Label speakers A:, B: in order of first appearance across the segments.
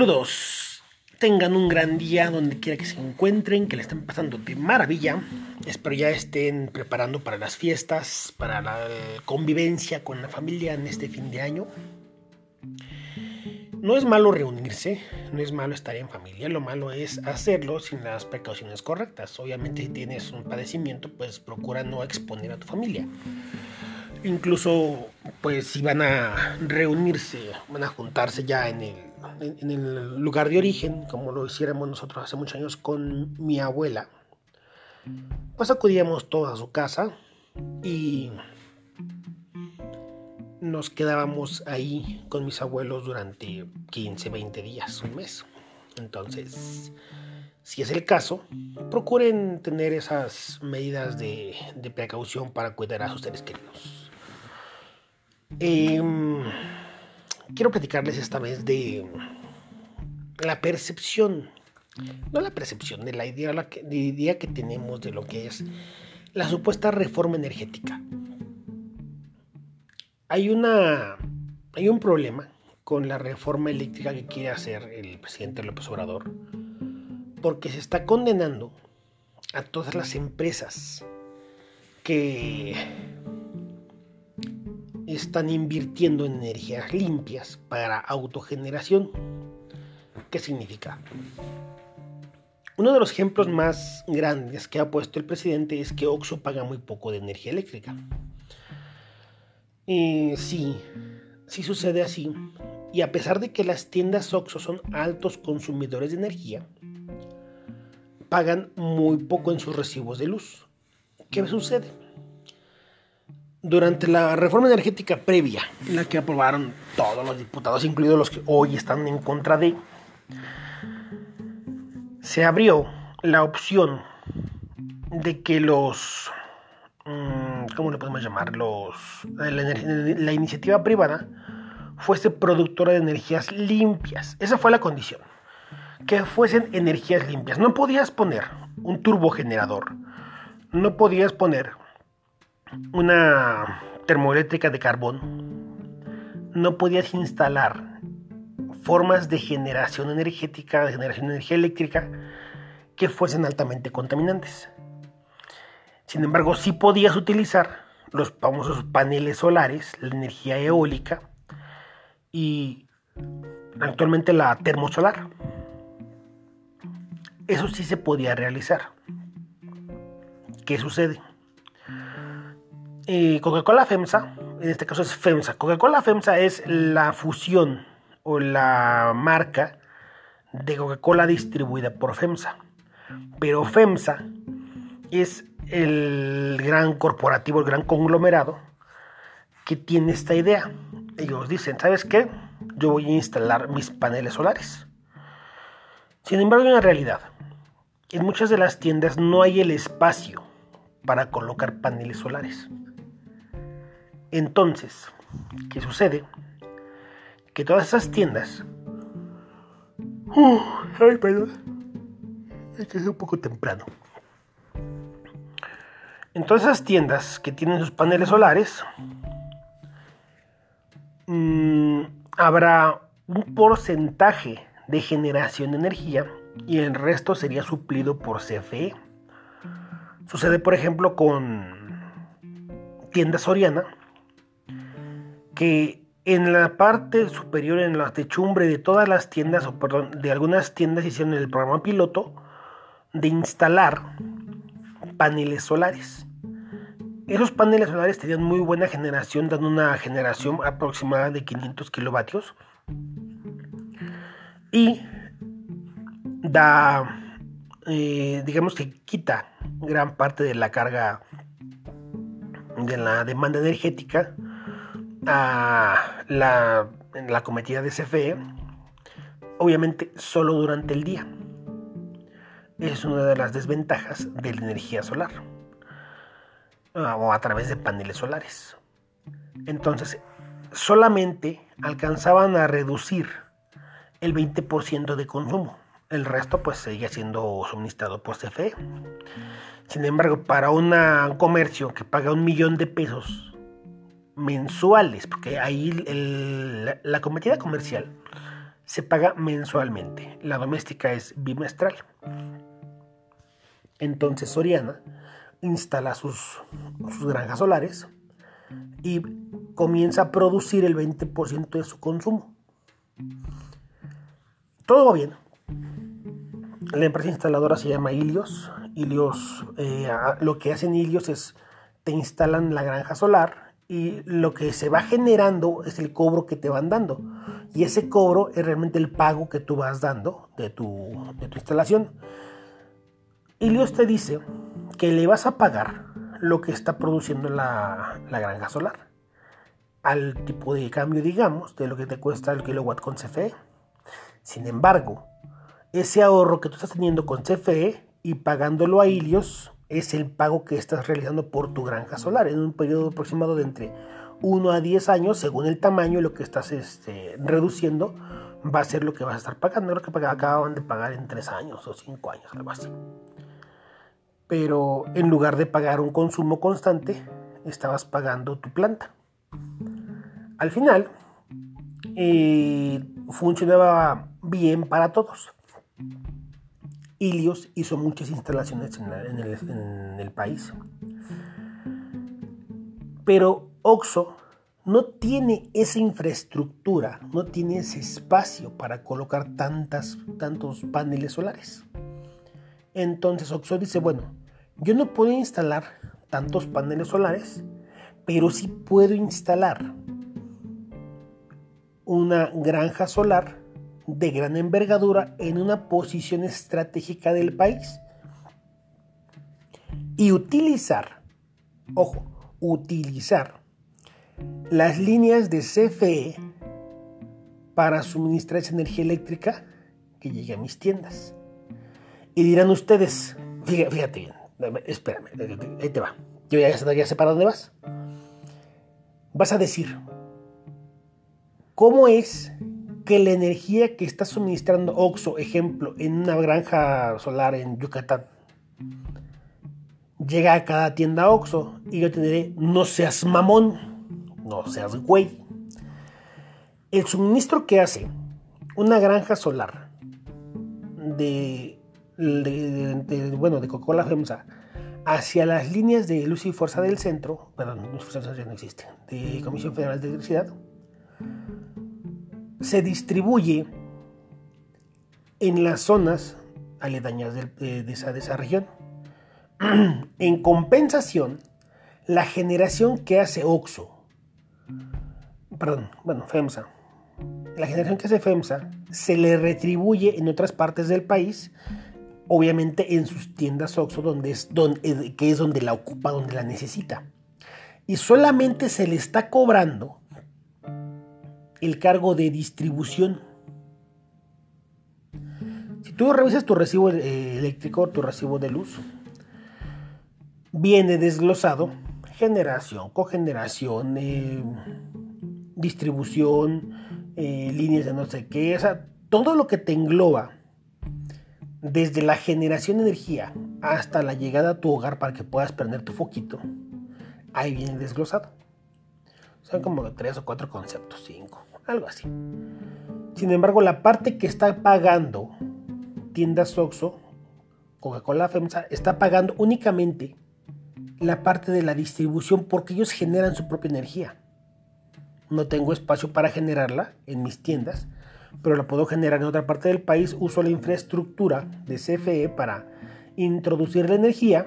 A: Saludos. Tengan un gran día donde quiera que se encuentren, que le estén pasando de maravilla. Espero ya estén preparando para las fiestas, para la convivencia con la familia en este fin de año. No es malo reunirse, no es malo estar en familia, lo malo es hacerlo sin las precauciones correctas. Obviamente si tienes un padecimiento, pues procura no exponer a tu familia. Incluso, pues si van a reunirse, van a juntarse ya en el, en el lugar de origen, como lo hiciéramos nosotros hace muchos años con mi abuela, pues acudíamos todos a su casa y nos quedábamos ahí con mis abuelos durante 15, 20 días, un mes. Entonces, si es el caso, procuren tener esas medidas de, precaución para cuidar a sus seres queridos. Em, quiero platicarles esta vez de la percepción, no la percepción, de la idea, la que, de idea que tenemos de lo que es la supuesta reforma energética. Hay una, hay un problema con la reforma eléctrica que quiere hacer el presidente López Obrador, porque se está condenando a todas las empresas que están invirtiendo en energías limpias para autogeneración. ¿Qué significa? Uno de los ejemplos más grandes que ha puesto el presidente es que Oxo paga muy poco de energía eléctrica. Y sí, sí sucede así. Y a pesar de que las tiendas Oxo son altos consumidores de energía, pagan muy poco en sus recibos de luz. ¿Qué sucede? Durante la reforma energética previa, la que aprobaron todos los diputados, incluidos los que hoy están en contra de, se abrió la opción de que los, mm, ¿cómo le podemos llamar? Los, la, la iniciativa privada fuese productora de energías limpias. Esa fue la condición. Que fuesen energías limpias. No podías poner un turbogenerador. No podías poner una termoeléctrica de carbón, no podías instalar formas de generación energética, de generación de energía eléctrica, que fuesen altamente contaminantes. Sin embargo, sí podías utilizar los famosos paneles solares, la energía eólica y actualmente la termosolar. Eso sí se podía realizar. ¿Qué sucede? Coca-Cola FEMSA, en este caso es FEMSA. Coca-Cola FEMSA es la fusión o la marca de Coca-Cola distribuida por FEMSA. Pero FEMSA es el gran corporativo, el gran conglomerado que tiene esta idea. Ellos dicen, ¿sabes qué? Yo voy a instalar mis paneles solares. Sin embargo, en la realidad, en muchas de las tiendas no hay el espacio para colocar paneles solares. Entonces, ¿qué sucede? Que todas esas tiendas... Uh, ay, perdón. Es es un poco temprano. En todas esas tiendas que tienen sus paneles solares, mmm, habrá un porcentaje de generación de energía y el resto sería suplido por CFE. Sucede, por ejemplo, con tienda Soriana, que en la parte superior, en la techumbre de todas las tiendas, o perdón, de algunas tiendas hicieron el programa piloto de instalar paneles solares. Esos paneles solares tenían muy buena generación, dando una generación aproximada de 500 kilovatios. Y da, eh, digamos que quita gran parte de la carga de la demanda energética a la, cometida de CFE, obviamente solo durante el día. Es una de las desventajas de la energía solar ah, o a través de paneles solares. Entonces, solamente alcanzaban a reducir el 20% de consumo. El resto pues seguía siendo suministrado por CFE. Sin embargo, para un comercio que paga un millón de pesos mensuales, porque ahí la, cometida comercial se paga mensualmente. La doméstica es bimestral. Entonces Soriana instala sus, sus granjas solares y comienza a producir el 20% de su consumo. Todo va bien. La empresa instaladora se llama Ilios. Ilios, eh, lo que hacen Ilios es te instalan la granja solar y lo que se va generando es el cobro que te van dando. Y ese cobro es realmente el pago que tú vas dando de tu, de tu instalación. Ilios te dice que le vas a pagar lo que está produciendo la, la granja solar al tipo de cambio, digamos, de lo que te cuesta el kilowatt con CFE. Sin embargo, ese ahorro que tú estás teniendo con CFE y pagándolo a Ilios es el pago que estás realizando por tu granja solar en un periodo aproximado de entre 1 a 10 años, según el tamaño, lo que estás este, reduciendo va a ser lo que vas a estar pagando. Lo que acaban de pagar en 3 años o 5 años, algo así. Pero en lugar de pagar un consumo constante, estabas pagando tu planta. Al final, eh, funcionaba bien para todos. Ilios hizo muchas instalaciones en, el, país. Pero Oxo no tiene esa infraestructura, no tiene ese espacio para colocar tantas, tantos paneles solares. Entonces Oxo dice, bueno, yo no puedo instalar tantos paneles solares, pero sí puedo instalar una granja solar de gran envergadura en una posición estratégica del país y utilizar, ojo, utilizar las líneas de CFE para suministrar esa energía eléctrica que llegue a mis tiendas. Y dirán ustedes, fíjate, bien, espérame, ahí te va. Yo ya, ya sé para dónde vas. Vas a decir, ¿cómo es que la energía que está suministrando Oxo, ejemplo, en una granja solar en Yucatán, llega a cada tienda Oxo y yo te diré, no seas mamón, no seas güey. El suministro que hace una granja solar de, bueno, de Coca-Cola FEMSA hacia las líneas de luz y fuerza del centro, perdón, luz y fuerza no existe, de Comisión Federal de Electricidad, se distribuye en las zonas aledañas de, esa, de esa región. en compensación, la generación que hace OXO, perdón, bueno, FEMSA, la generación que hace FEMSA se le retribuye en otras partes del país, obviamente en sus tiendas OXO, donde es, donde, que es donde la ocupa, donde la necesita. Y solamente se le está cobrando el cargo de distribución. Si tú revisas tu recibo eh, eléctrico, tu recibo de luz, viene desglosado generación, cogeneración, eh, distribución, eh, líneas de no sé qué, o sea, todo lo que te engloba desde la generación de energía hasta la llegada a tu hogar para que puedas prender tu foquito, ahí viene desglosado. Son como tres o cuatro conceptos, cinco algo así. Sin embargo, la parte que está pagando tiendas Oxxo, Coca-Cola FEMSA, está pagando únicamente la parte de la distribución porque ellos generan su propia energía. No tengo espacio para generarla en mis tiendas, pero la puedo generar en otra parte del país. Uso la infraestructura de CFE para introducir la energía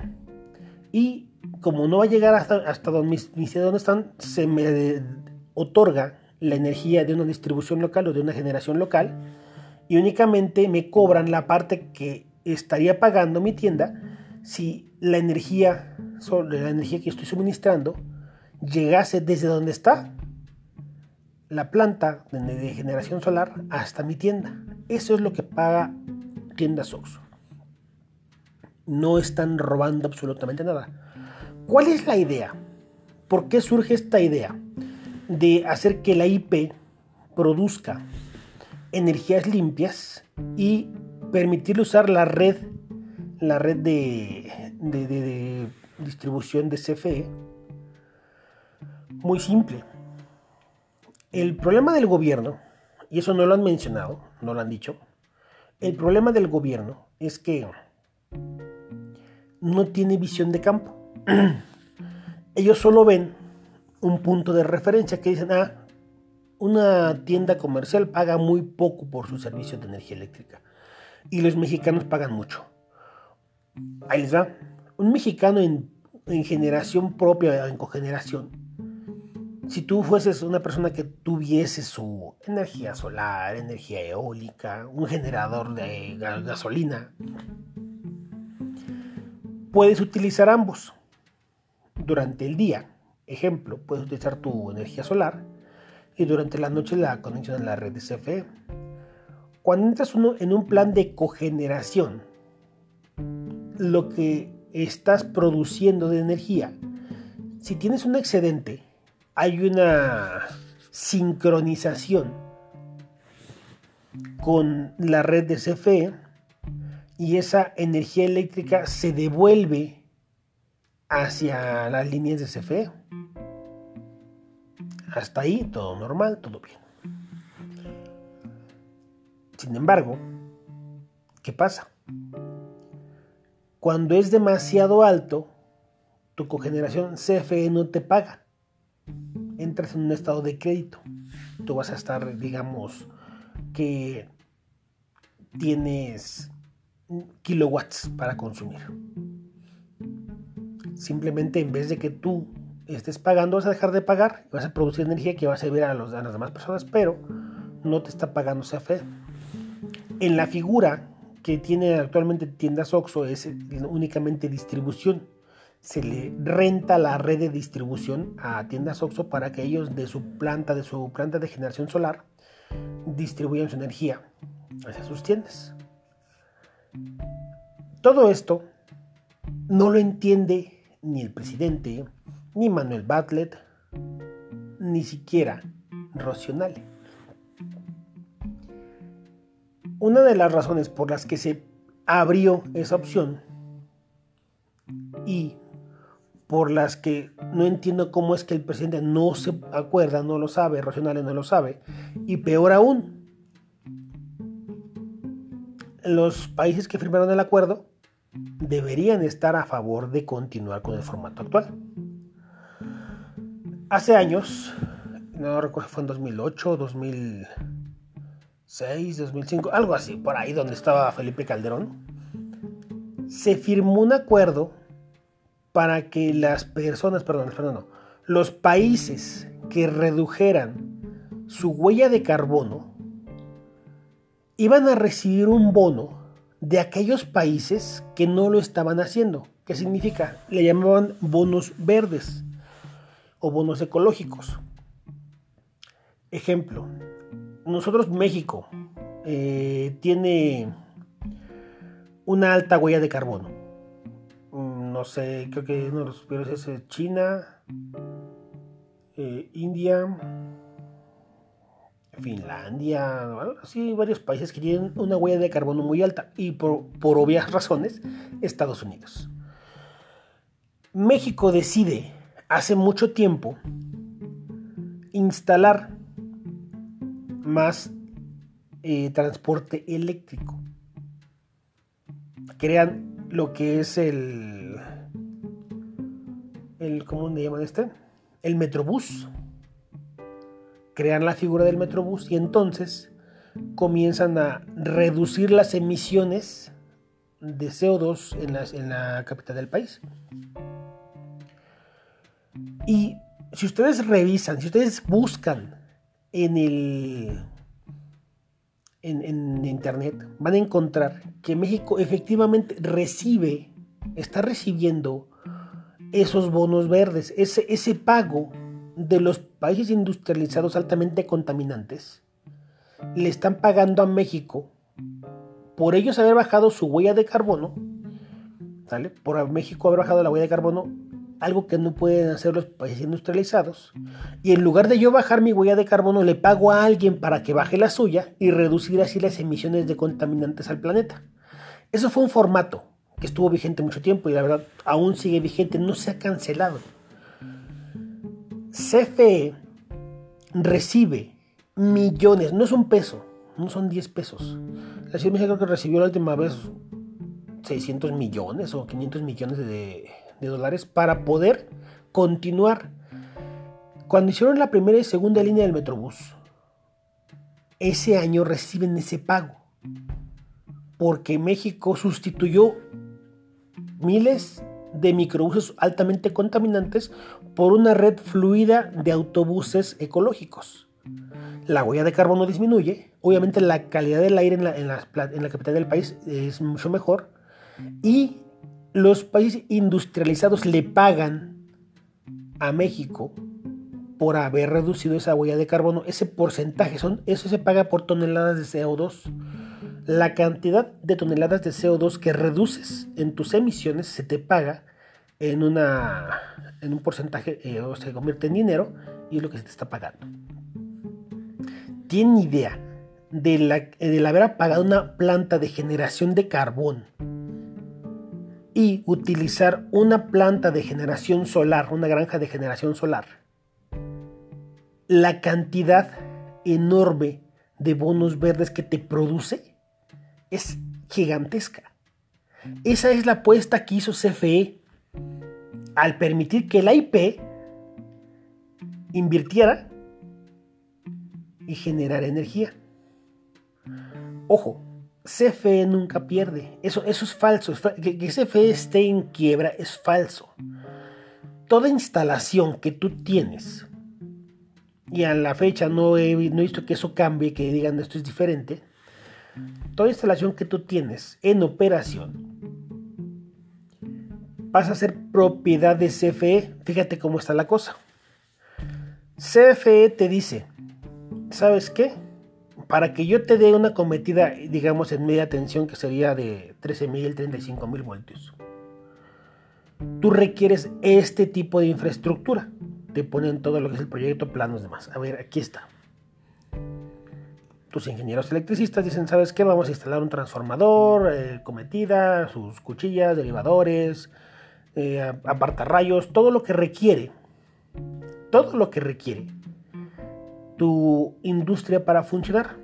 A: y como no va a llegar hasta, donde mis, mis están, se me otorga la energía de una distribución local o de una generación local y únicamente me cobran la parte que estaría pagando mi tienda si la energía, la energía que estoy suministrando llegase desde donde está la planta de generación solar hasta mi tienda. Eso es lo que paga tienda Sox. No están robando absolutamente nada. ¿Cuál es la idea? ¿Por qué surge esta idea? de hacer que la IP produzca energías limpias y permitirle usar la red, la red de, de, distribución de CFE. Muy simple. El problema del gobierno y eso no lo han mencionado, no lo han dicho, el problema del gobierno es que no tiene visión de campo. Ellos solo ven un punto de referencia que dicen, ah, una tienda comercial paga muy poco por su servicio de energía eléctrica y los mexicanos pagan mucho. Ahí va. Un mexicano en, en generación propia, en cogeneración, si tú fueses una persona que tuviese su energía solar, energía eólica, un generador de gasolina, puedes utilizar ambos durante el día. Ejemplo, puedes utilizar tu energía solar y durante la noche la conexión a la red de CFE. Cuando entras uno en un plan de cogeneración, lo que estás produciendo de energía, si tienes un excedente, hay una sincronización con la red de CFE y esa energía eléctrica se devuelve hacia las líneas de CFE. Hasta ahí todo normal, todo bien. Sin embargo, ¿qué pasa? Cuando es demasiado alto, tu cogeneración CFE no te paga entras en un estado de crédito. Tú vas a estar, digamos, que tienes kilowatts para consumir. Simplemente en vez de que tú estés pagando, vas a dejar de pagar, vas a producir energía que va a servir a, a las demás personas, pero no te está pagando CFE. En la figura que tiene actualmente tiendas OXO es únicamente distribución se le renta la red de distribución a tiendas OXXO para que ellos de su planta, de su planta de generación solar, distribuyan su energía hacia sus tiendas. Todo esto no lo entiende ni el presidente, ni Manuel Bartlett, ni siquiera Rocionale. Una de las razones por las que se abrió esa opción y por las que no entiendo cómo es que el presidente no se acuerda, no lo sabe, Racionales no lo sabe. Y peor aún, los países que firmaron el acuerdo deberían estar a favor de continuar con el formato actual. Hace años, no recuerdo fue en 2008, 2006, 2005, algo así, por ahí donde estaba Felipe Calderón, se firmó un acuerdo para que las personas, perdón, perdón, los países que redujeran su huella de carbono iban a recibir un bono de aquellos países que no lo estaban haciendo. ¿Qué significa? Le llamaban bonos verdes o bonos ecológicos. Ejemplo, nosotros México eh, tiene una alta huella de carbono no sé, creo que uno de los peores es China, eh, India, Finlandia, sí, varios países que tienen una huella de carbono muy alta y por, obvias razones Estados Unidos. México decide hace mucho tiempo instalar más eh, transporte eléctrico. Crean lo que es el el ¿cómo le llaman este? El Metrobús. Crean la figura del Metrobús y entonces comienzan a reducir las emisiones de CO2 en la, capital del país. Y si ustedes revisan, si ustedes buscan en el en, en, internet, van a encontrar que México efectivamente recibe, está recibiendo esos bonos verdes, ese, ese pago de los países industrializados altamente contaminantes, le están pagando a México por ellos haber bajado su huella de carbono, ¿sale? Por México haber bajado la huella de carbono, algo que no pueden hacer los países industrializados. Y en lugar de yo bajar mi huella de carbono, le pago a alguien para que baje la suya y reducir así las emisiones de contaminantes al planeta. Eso fue un formato que estuvo vigente mucho tiempo y la verdad aún sigue vigente, no se ha cancelado. CFE recibe millones, no es un peso, no son 10 pesos. La Ciudad de México creo que recibió la última vez 600 millones o 500 millones de, de dólares para poder continuar. Cuando hicieron la primera y segunda línea del Metrobús, ese año reciben ese pago. Porque México sustituyó miles de microbuses altamente contaminantes por una red fluida de autobuses ecológicos. La huella de carbono disminuye, obviamente la calidad del aire en la, en la, capital del país es mucho mejor y los países industrializados le pagan a México por haber reducido esa huella de carbono, ese porcentaje, son, eso se paga por toneladas de CO2. La cantidad de toneladas de CO2 que reduces en tus emisiones se te paga en, una, en un porcentaje eh, o se convierte en dinero y es lo que se te está pagando. ¿Tienen idea de la, del haber apagado una planta de generación de carbón y utilizar una planta de generación solar, una granja de generación solar? La cantidad enorme de bonos verdes que te produce es gigantesca. Esa es la apuesta que hizo CFE al permitir que la IP invirtiera y generara energía. Ojo, CFE nunca pierde. Eso, eso es falso. Que, CFE esté en quiebra es falso. Toda instalación que tú tienes, y a la fecha no he, no he visto que eso cambie, que digan esto es diferente, toda instalación que tú tienes en operación pasa a ser propiedad de CFE. Fíjate cómo está la cosa. CFE te dice, ¿sabes qué? Para que yo te dé una cometida, digamos, en media tensión que sería de 13.000, 35.000 voltios, tú requieres este tipo de infraestructura. Te ponen todo lo que es el proyecto, planos, demás. A ver, aquí está tus ingenieros electricistas dicen, ¿sabes qué? Vamos a instalar un transformador, eh, cometida, sus cuchillas, derivadores, eh, apartarrayos, todo lo que requiere, todo lo que requiere tu industria para funcionar.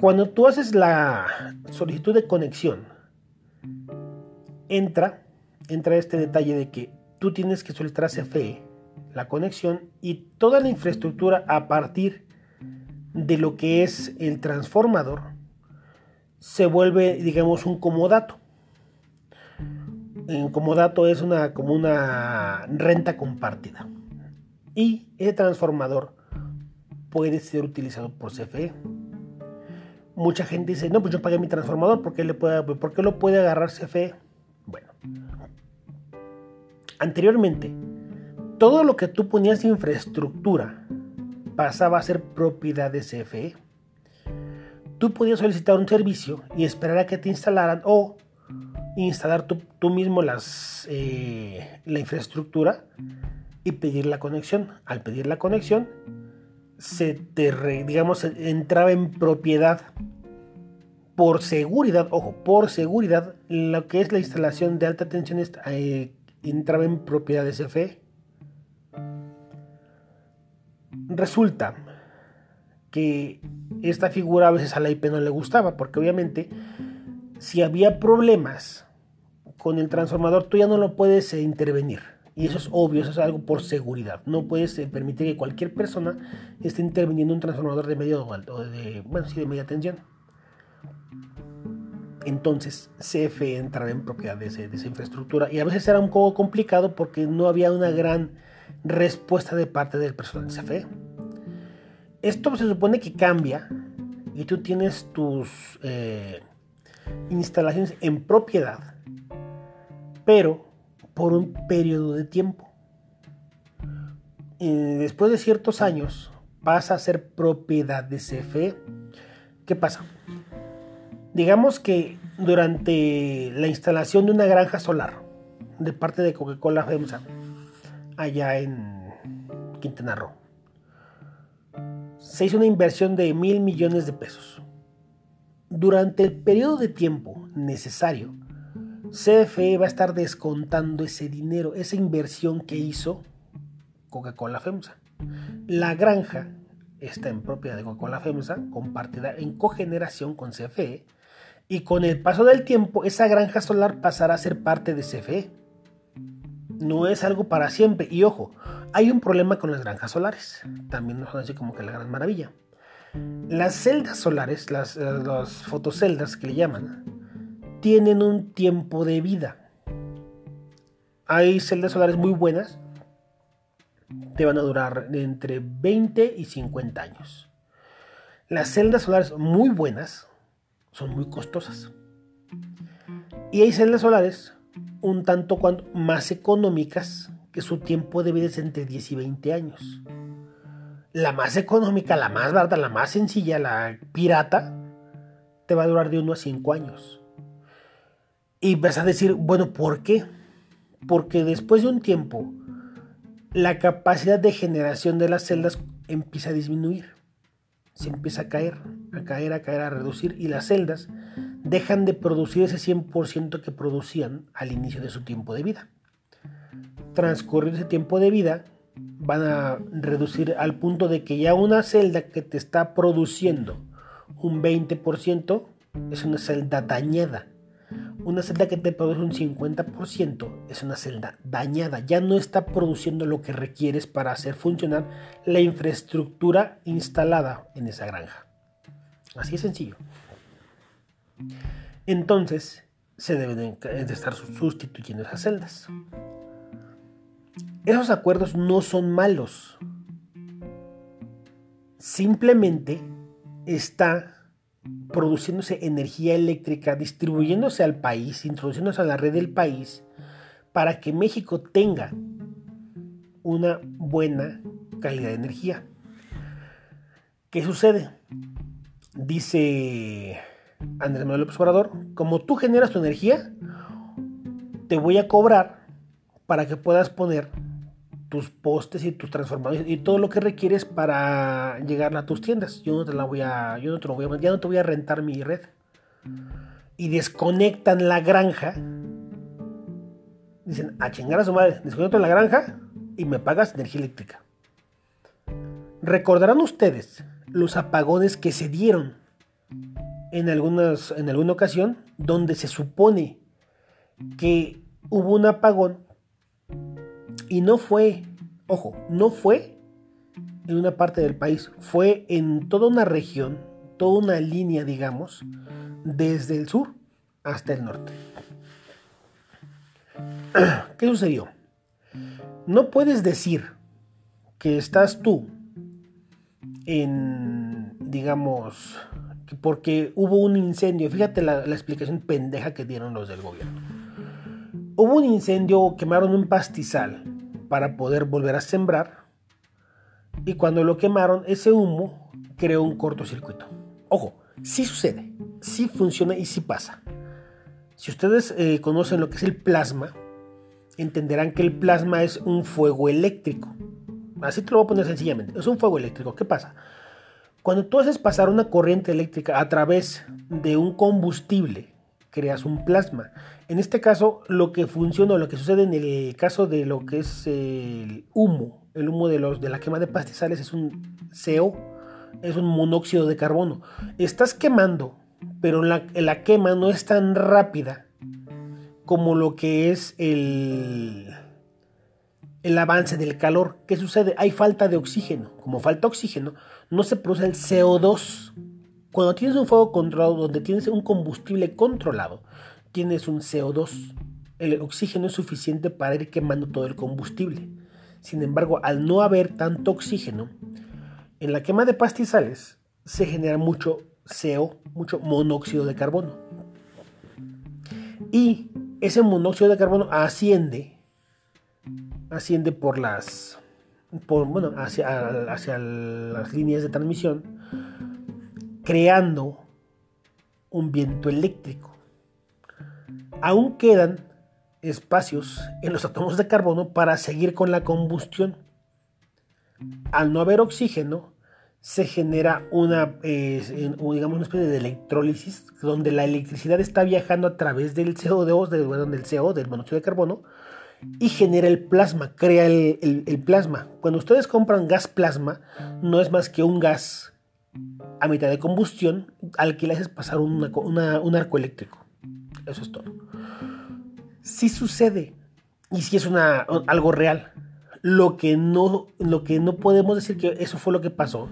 A: Cuando tú haces la solicitud de conexión, entra, entra este detalle de que tú tienes que solicitar a CFE la conexión y toda la infraestructura a partir de lo que es el transformador se vuelve, digamos, un comodato. Un comodato es una, como una renta compartida. Y ese transformador puede ser utilizado por CFE. Mucha gente dice, no, pues yo pagué mi transformador, ¿por qué, le puede, ¿por qué lo puede agarrar CFE? Bueno, anteriormente, todo lo que tú ponías de infraestructura pasaba a ser propiedad de CFE. Tú podías solicitar un servicio y esperar a que te instalaran o instalar tú, mismo las, eh, la infraestructura y pedir la conexión. Al pedir la conexión, se te, digamos, entraba en propiedad por seguridad, ojo, por seguridad, lo que es la instalación de alta tensión eh, entraba en propiedad de CFE. Resulta que esta figura a veces a la IP no le gustaba, porque obviamente si había problemas con el transformador, tú ya no lo puedes eh, intervenir. Y eso es obvio, eso es algo por seguridad. No puedes eh, permitir que cualquier persona esté interviniendo un transformador de medio o de, bueno, sí, de media tensión. Entonces, CFE entraba en propiedad de, de, esa infraestructura y a veces era un poco complicado porque no había una gran respuesta de parte del personal de CFE. Esto se supone que cambia y tú tienes tus eh, instalaciones en propiedad, pero por un periodo de tiempo. después de ciertos años pasa a ser propiedad de CFE. ¿Qué pasa? Digamos que durante la instalación de una granja solar de parte de Coca-Cola FEMSA, allá en Quintana Roo. Se hizo una inversión de mil millones de pesos. Durante el periodo de tiempo necesario, CFE va a estar descontando ese dinero, esa inversión que hizo Coca-Cola FEMSA. La granja está en propiedad de Coca-Cola FEMSA, compartida en cogeneración con CFE, y con el paso del tiempo esa granja solar pasará a ser parte de CFE. No es algo para siempre. Y ojo, hay un problema con las granjas solares. También no son así como que la gran maravilla. Las celdas solares, las, eh, las fotoceldas que le llaman, tienen un tiempo de vida. Hay celdas solares muy buenas, te van a durar entre 20 y 50 años. Las celdas solares muy buenas son muy costosas. Y hay celdas solares un tanto cuanto más económicas que su tiempo de vida es entre 10 y 20 años. La más económica, la más barata, la más sencilla, la pirata, te va a durar de 1 a 5 años. Y vas a decir, bueno, ¿por qué? Porque después de un tiempo, la capacidad de generación de las celdas empieza a disminuir. Se empieza a caer, a caer, a caer, a reducir. Y las celdas dejan de producir ese 100% que producían al inicio de su tiempo de vida. Transcurrido ese tiempo de vida, van a reducir al punto de que ya una celda que te está produciendo un 20% es una celda dañada. Una celda que te produce un 50% es una celda dañada. Ya no está produciendo lo que requieres para hacer funcionar la infraestructura instalada en esa granja. Así es sencillo. Entonces, se deben de estar sustituyendo esas celdas. Esos acuerdos no son malos. Simplemente está produciéndose energía eléctrica, distribuyéndose al país, introduciéndose a la red del país, para que México tenga una buena calidad de energía. ¿Qué sucede? Dice Andrés Manuel López Obrador, como tú generas tu energía, te voy a cobrar para que puedas poner tus postes y tus transformadores y todo lo que requieres para llegar a tus tiendas. Yo no te la voy a, yo no te lo voy a, ya no te voy a rentar mi red. Y desconectan la granja. Dicen, a chingar a su madre, desconectan la granja y me pagas energía eléctrica. Recordarán ustedes los apagones que se dieron en, algunas, en alguna ocasión donde se supone que hubo un apagón y no fue, ojo, no fue en una parte del país, fue en toda una región, toda una línea, digamos, desde el sur hasta el norte. ¿Qué sucedió? No puedes decir que estás tú en, digamos, porque hubo un incendio. Fíjate la, la, explicación pendeja que dieron los del gobierno. Hubo un incendio, quemaron un pastizal para poder volver a sembrar. Y cuando lo quemaron, ese humo creó un cortocircuito. Ojo, sí sucede, sí funciona y sí pasa. Si ustedes eh, conocen lo que es el plasma, entenderán que el plasma es un fuego eléctrico. Así te lo voy a poner sencillamente. Es un fuego eléctrico. ¿Qué pasa? Cuando tú haces pasar una corriente eléctrica a través de un combustible, creas un plasma. En este caso, lo que funciona, lo que sucede en el caso de lo que es el humo, el humo de, los, de la quema de pastizales es un CO, es un monóxido de carbono. Estás quemando, pero la, la quema no es tan rápida como lo que es el, el avance del calor. ¿Qué sucede? Hay falta de oxígeno. Como falta oxígeno, no se produce el CO2. Cuando tienes un fuego controlado, donde tienes un combustible controlado, tienes un CO2. El oxígeno es suficiente para ir quemando todo el combustible. Sin embargo, al no haber tanto oxígeno, en la quema de pastizales se genera mucho CO, mucho monóxido de carbono. Y ese monóxido de carbono asciende, asciende por las, por, bueno, hacia, hacia las líneas de transmisión, creando un viento eléctrico aún quedan espacios en los átomos de carbono para seguir con la combustión. Al no haber oxígeno, se genera una, digamos, una especie de electrólisis donde la electricidad está viajando a través del CO2, del, del CO, del monóxido de carbono, y genera el plasma, crea el, plasma. Cuando ustedes compran gas plasma, no es más que un gas a mitad de combustión al que le haces pasar un arco eléctrico. Eso es todo. Si sucede y si es algo real. Lo que, no, lo que no podemos decir que eso fue lo que pasó,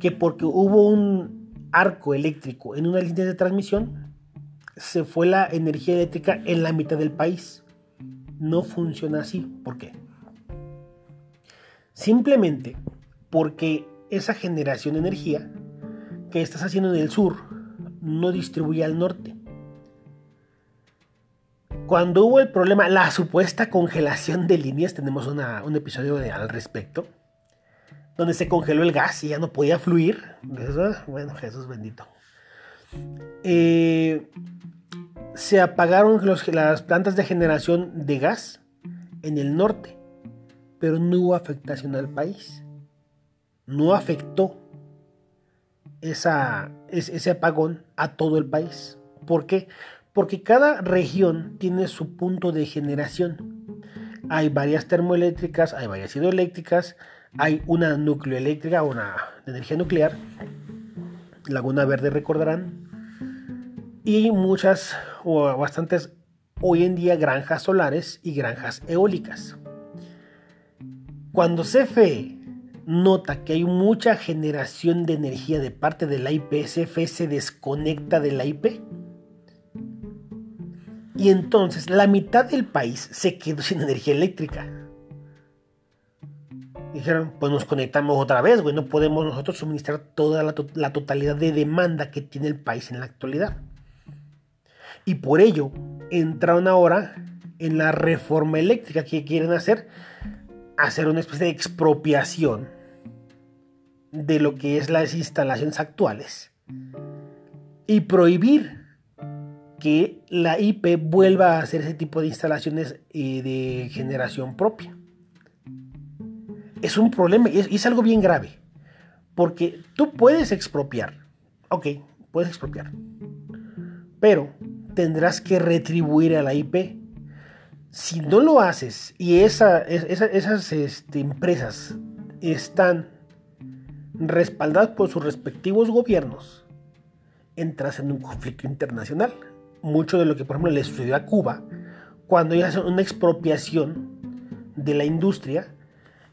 A: que porque hubo un arco eléctrico en una línea de transmisión, se fue la energía eléctrica en la mitad del país. No funciona así. ¿Por qué? Simplemente porque esa generación de energía que estás haciendo en el sur no distribuye al norte. Cuando hubo el problema, la supuesta congelación de líneas, tenemos un episodio al respecto, donde se congeló el gas y ya no podía fluir. bueno, Jesús bendito. Eh, se apagaron las plantas de generación de gas en el norte, pero no hubo afectación al país. No afectó ese apagón a todo el país. ¿Por qué? porque cada región tiene su punto de generación. Hay varias termoeléctricas, hay varias hidroeléctricas, hay una nucleoeléctrica, una energía nuclear, Laguna Verde recordarán, y muchas o bastantes hoy en día granjas solares y granjas eólicas. Cuando CFE nota que hay mucha generación de energía de parte de la IP, CFE se desconecta de la IP y entonces la mitad del país se quedó sin energía eléctrica. Dijeron, pues nos conectamos otra vez, güey, no podemos nosotros suministrar toda la, la, totalidad de demanda que tiene el país en la actualidad. Y por ello entraron ahora en la reforma eléctrica que quieren hacer, hacer una especie de expropiación de lo que es las instalaciones actuales y prohibir que la IP vuelva a hacer ese tipo de instalaciones eh, de generación propia. Es un problema y es, algo bien grave. Porque tú puedes expropiar. Ok, puedes expropiar. Pero tendrás que retribuir a la IP. Si no lo haces y esas este, empresas están respaldadas por sus respectivos gobiernos, entras en un conflicto internacional mucho de lo que, por ejemplo, le sucedió a Cuba, cuando ellos hacen una expropiación de la industria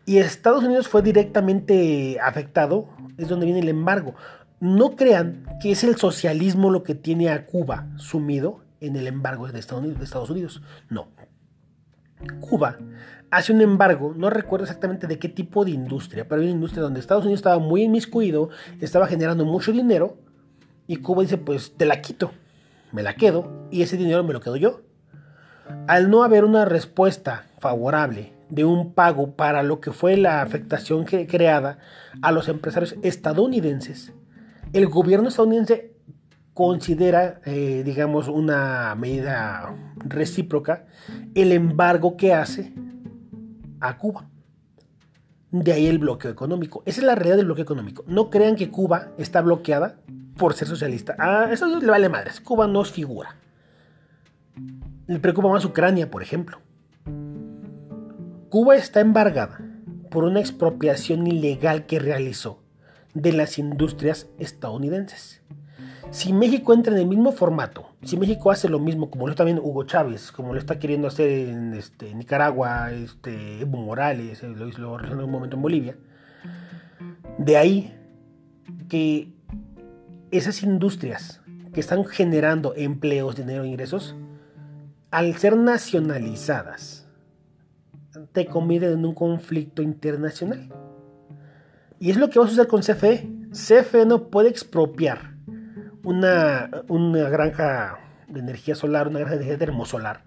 A: y Estados Unidos fue directamente afectado, es donde viene el embargo. No crean que es el socialismo lo que tiene a Cuba sumido en el embargo de Estados Unidos. No. Cuba hace un embargo, no recuerdo exactamente de qué tipo de industria, pero hay una industria donde Estados Unidos estaba muy inmiscuido, estaba generando mucho dinero y Cuba dice, pues te la quito me la quedo y ese dinero me lo quedo yo. Al no haber una respuesta favorable de un pago para lo que fue la afectación creada a los empresarios estadounidenses, el gobierno estadounidense considera, eh, digamos, una medida recíproca el embargo que hace a Cuba. De ahí el bloqueo económico. Esa es la realidad del bloqueo económico. No crean que Cuba está bloqueada por ser socialista. Ah, eso le vale madres. Cuba no es figura. Le preocupa más Ucrania, por ejemplo. Cuba está embargada por una expropiación ilegal que realizó de las industrias estadounidenses. Si México entra en el mismo formato, si México hace lo mismo, como lo está también Hugo Chávez, como lo está queriendo hacer en este, Nicaragua, este, Evo Morales, eh, lo hizo en un momento en Bolivia, de ahí que esas industrias que están generando empleos, dinero ingresos, al ser nacionalizadas, te convierten en un conflicto internacional. Y es lo que va a suceder con CFE. CFE no puede expropiar una, una granja de energía solar, una granja de energía termosolar,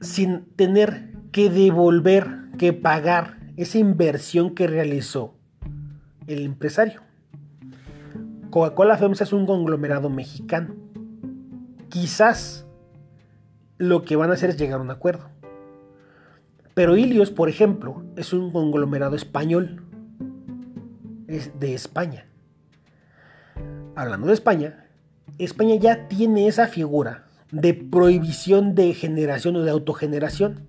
A: sin tener que devolver, que pagar esa inversión que realizó el empresario. Coca-Cola FEMSA es un conglomerado mexicano. Quizás lo que van a hacer es llegar a un acuerdo. Pero Ilios, por ejemplo, es un conglomerado español. Es de España. Hablando de España, España ya tiene esa figura de prohibición de generación o de autogeneración,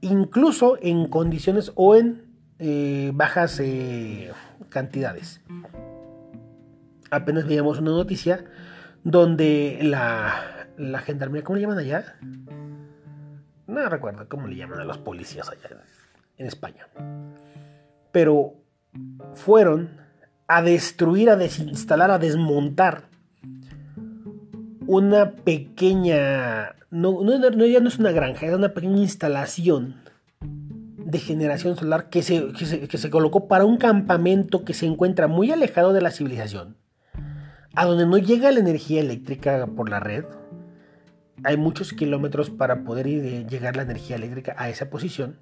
A: incluso en condiciones o en eh, bajas eh, cantidades. Apenas veíamos una noticia donde la, la gendarmería, ¿cómo le llaman allá? No recuerdo cómo le llaman a los policías allá en España. Pero fueron a destruir, a desinstalar, a desmontar una pequeña, no, ya no es una granja, es una pequeña instalación de generación solar que se, que se, colocó para un campamento que se encuentra muy alejado de la civilización, a donde no llega la energía eléctrica por la red. Hay muchos kilómetros para poder ir, llegar la energía eléctrica a esa posición.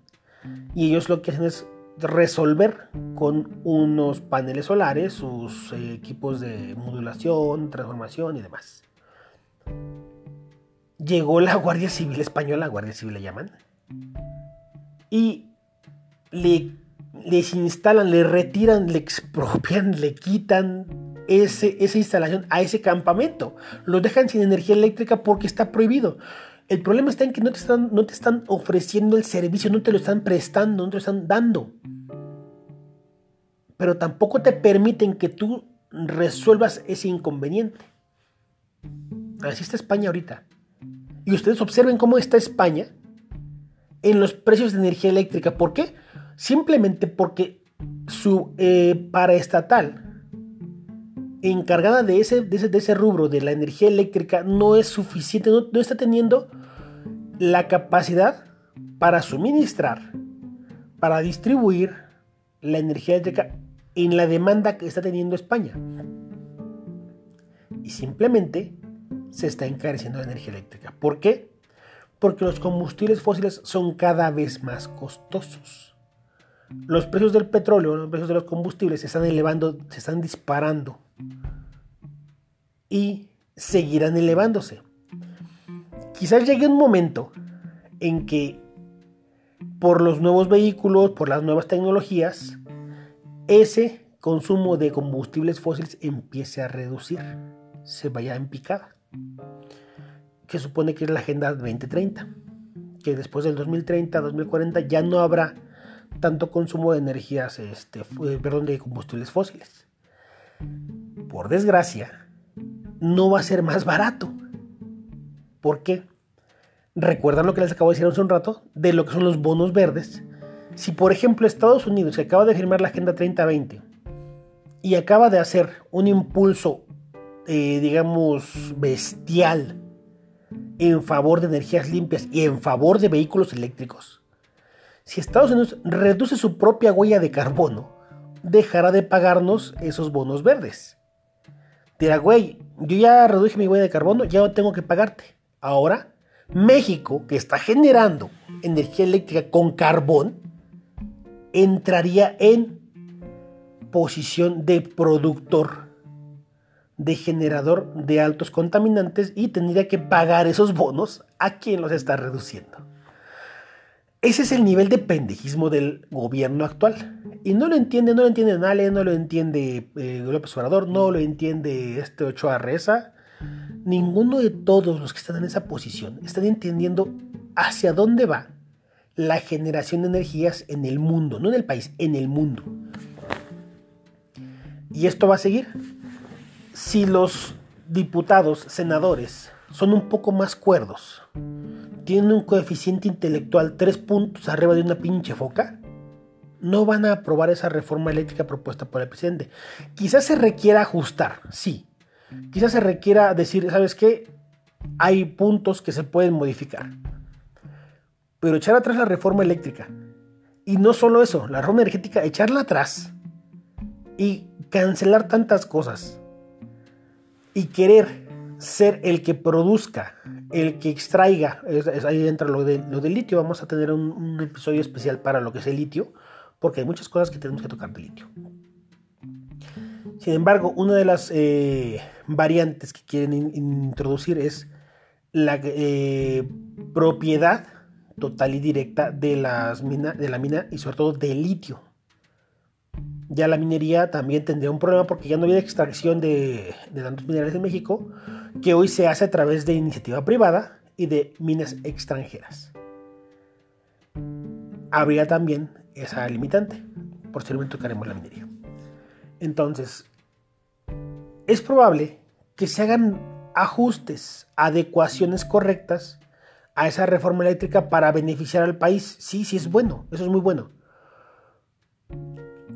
A: Y ellos lo que hacen es resolver con unos paneles solares sus eh, equipos de modulación, transformación y demás. Llegó la Guardia Civil Española, Guardia Civil le llaman, y le, les instalan, le retiran, le expropian, le quitan esa instalación a ese campamento. Lo dejan sin energía eléctrica porque está prohibido. El problema está en que no te, están, no te están ofreciendo el servicio, no te lo están prestando, no te lo están dando. Pero tampoco te permiten que tú resuelvas ese inconveniente. Así está España ahorita. Y ustedes observen cómo está España en los precios de energía eléctrica. ¿Por qué? Simplemente porque su eh, paraestatal encargada de ese, de ese, rubro de la energía eléctrica no es suficiente, no, no está teniendo la capacidad para suministrar, para distribuir la energía eléctrica en la demanda que está teniendo España. Y simplemente se está encareciendo la energía eléctrica. ¿Por qué? Porque los combustibles fósiles son cada vez más costosos. Los precios del petróleo, los precios de los combustibles se están elevando, se están disparando. Y seguirán elevándose. Quizás llegue un momento en que por los nuevos vehículos, por las nuevas tecnologías, ese consumo de combustibles fósiles empiece a reducir, se vaya en picada que supone que es la Agenda 2030, que después del 2030, 2040 ya no habrá tanto consumo de energías, este, perdón, de combustibles fósiles. Por desgracia, no va a ser más barato. ¿Por qué? ¿Recuerdan lo que les acabo de decir hace un rato? De lo que son los bonos verdes. Si por ejemplo Estados Unidos acaba de firmar la Agenda 3020 y acaba de hacer un impulso eh, digamos, bestial en favor de energías limpias y en favor de vehículos eléctricos, si Estados Unidos reduce su propia huella de carbono, dejará de pagarnos esos bonos verdes. Dirá, güey, yo ya reduje mi huella de carbono, ya no tengo que pagarte. Ahora, México, que está generando energía eléctrica con carbón, entraría en posición de productor de generador de altos contaminantes y tendría que pagar esos bonos a quien los está reduciendo. Ese es el nivel de pendejismo del gobierno actual. Y no lo entiende, no lo entiende Nale, no lo entiende eh, López Obrador, no lo entiende este Ochoa Reza. Ninguno de todos los que están en esa posición están entendiendo hacia dónde va la generación de energías en el mundo, no en el país, en el mundo. Y esto va a seguir si los diputados, senadores, son un poco más cuerdos, tienen un coeficiente intelectual tres puntos arriba de una pinche foca, no van a aprobar esa reforma eléctrica propuesta por el presidente. Quizás se requiera ajustar, sí. Quizás se requiera decir, ¿sabes qué? Hay puntos que se pueden modificar. Pero echar atrás la reforma eléctrica. Y no solo eso, la reforma energética, echarla atrás y cancelar tantas cosas y querer ser el que produzca, el que extraiga, ahí entra lo, de, litio, vamos a tener un, episodio especial para lo que es el litio, porque hay muchas cosas que tenemos que tocar de litio. Sin embargo, una de las eh, variantes que quieren introducir es la eh, propiedad total y directa de, las mina, de la mina y sobre todo del litio. Ya la minería también tendría un problema porque ya no había extracción de, de tantos minerales en México, que hoy se hace a través de iniciativa privada y de minas extranjeras. Habría también esa limitante. Posteriormente tocaremos la minería. Entonces, es probable que se hagan ajustes, adecuaciones correctas a esa reforma eléctrica para beneficiar al país. Sí, sí es bueno, eso es muy bueno.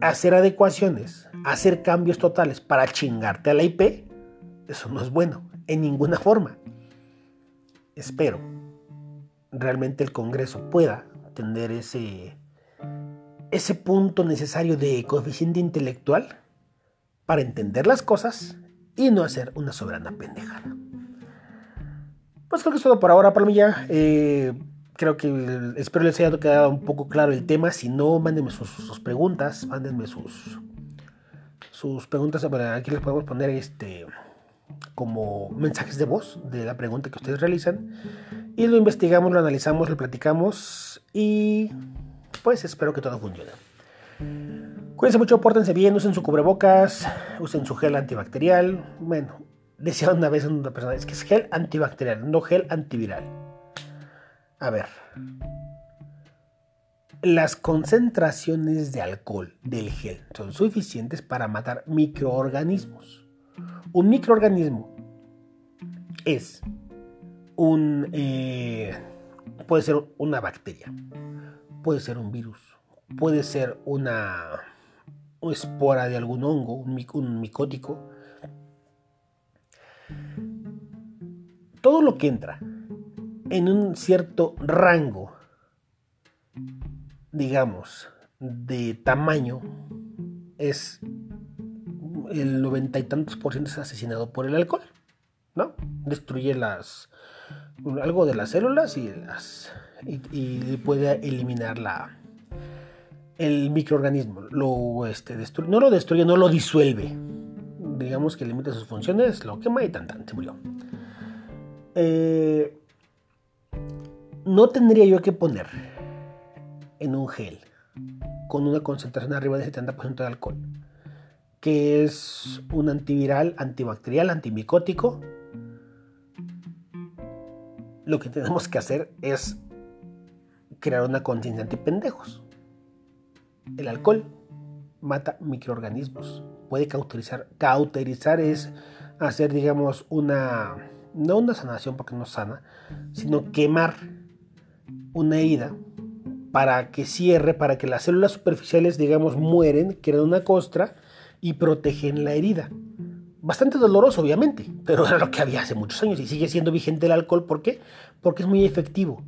A: Hacer adecuaciones, hacer cambios totales para chingarte a la IP, eso no es bueno, en ninguna forma. Espero realmente el Congreso pueda tener ese, ese punto necesario de coeficiente intelectual para entender las cosas y no hacer una soberana pendejada. Pues creo que es todo por ahora, Palomilla. Eh, creo que espero les haya quedado un poco claro el tema. Si no, mándenme sus, preguntas, mándenme sus, sus preguntas. aquí les podemos poner este como mensajes de voz de la pregunta que ustedes realizan. Y lo investigamos, lo analizamos, lo platicamos y pues espero que todo funcione. Cuídense mucho, pórtense bien, usen su cubrebocas, usen su gel antibacterial. Bueno, decía una vez una persona, es que es gel antibacterial, no gel antiviral. A ver. Las concentraciones de alcohol del gel son suficientes para matar microorganismos. Un microorganismo es un... Eh, puede ser una bacteria, puede ser un virus, puede ser una, espora de algún hongo, un, micótico. Todo lo que entra en un cierto rango, digamos, de tamaño, es el noventa y tantos por ciento es asesinado por el alcohol, ¿no? Destruye las algo de las células y las y, puede eliminar la el microorganismo. Lo este no lo destruye, no lo disuelve. Digamos que limita sus funciones, lo quema y tan tan se murió. Eh, no tendría yo que poner en un gel con una concentración arriba del 70% de alcohol que es un antiviral, antibacterial, antimicótico. Lo que tenemos que hacer es crear una conciencia antipendejos. El alcohol mata microorganismos, puede cauterizar. Cauterizar es hacer, digamos, una, no una sanación porque no sana, sino quemar una herida para que cierre, para que las células superficiales, digamos, mueren, crean una costra y protegen la herida. Bastante doloroso, obviamente, pero era lo que había hace muchos años y sigue siendo vigente el alcohol. ¿Por qué? Porque es muy efectivo,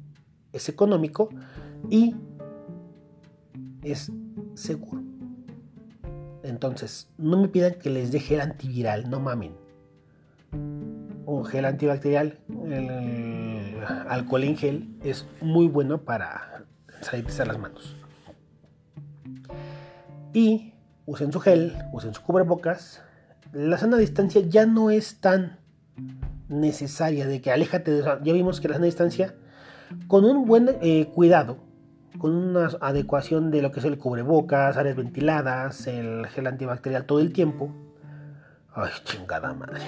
A: es económico y es seguro. Entonces, no me pidan que les dé gel antiviral, no mamen. Un gel antibacterial, alcohol en gel, es muy bueno para sanitizar las manos. Y usen su gel, usen su cubrebocas. La sana distancia ya no es tan necesaria de que aléjate de... Ya vimos que la sana distancia, con un buen eh, cuidado, con una adecuación de lo que es el cubrebocas, áreas ventiladas, el gel antibacterial todo el tiempo. Ay, chingada madre.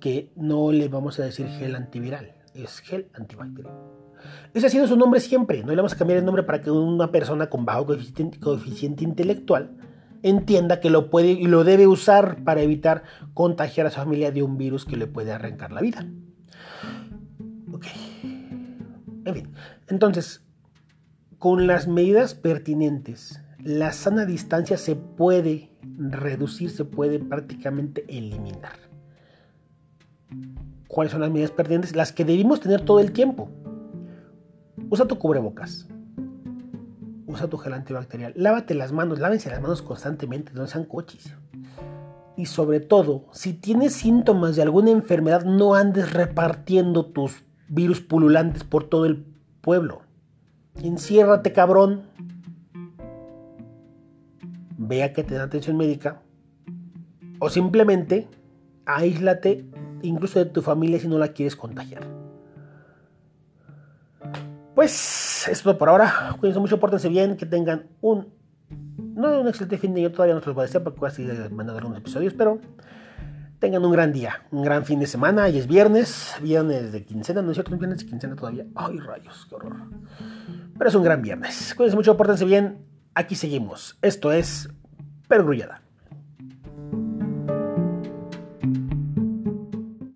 A: Que no le vamos a decir gel antiviral, es gel antibacterial. Ese ha sido su nombre siempre, no le vamos a cambiar el nombre para que una persona con bajo coeficiente intelectual entienda que lo puede y lo debe usar para evitar contagiar a su familia de un virus que le puede arrancar la vida. Ok. En fin, entonces, con las medidas pertinentes, la sana distancia se puede reducir, se puede prácticamente eliminar. ¿Cuáles son las medidas pertinentes? Las que debimos tener todo el tiempo. Usa tu cubrebocas usa tu gel antibacterial, lávate las manos, lávense las manos constantemente, no sean coches. Y sobre todo, si tienes síntomas de alguna enfermedad, no andes repartiendo tus virus pululantes por todo el pueblo. Enciérrate, cabrón. Vea que te da atención médica. O simplemente aíslate incluso de tu familia si no la quieres contagiar. Pues es todo por ahora. Cuídense mucho, pórtense bien, que tengan un no un excelente fin de año, todavía no se los voy a decir porque voy a seguir algunos episodios, pero tengan un gran día, un gran fin de semana. Y es viernes, viernes de quincena, ¿no es cierto? ¿Un viernes de quincena todavía? ¡Ay, rayos! ¡Qué horror! Pero es un gran viernes. Cuídense mucho, pórtense bien. Aquí seguimos. Esto es Pergrullada.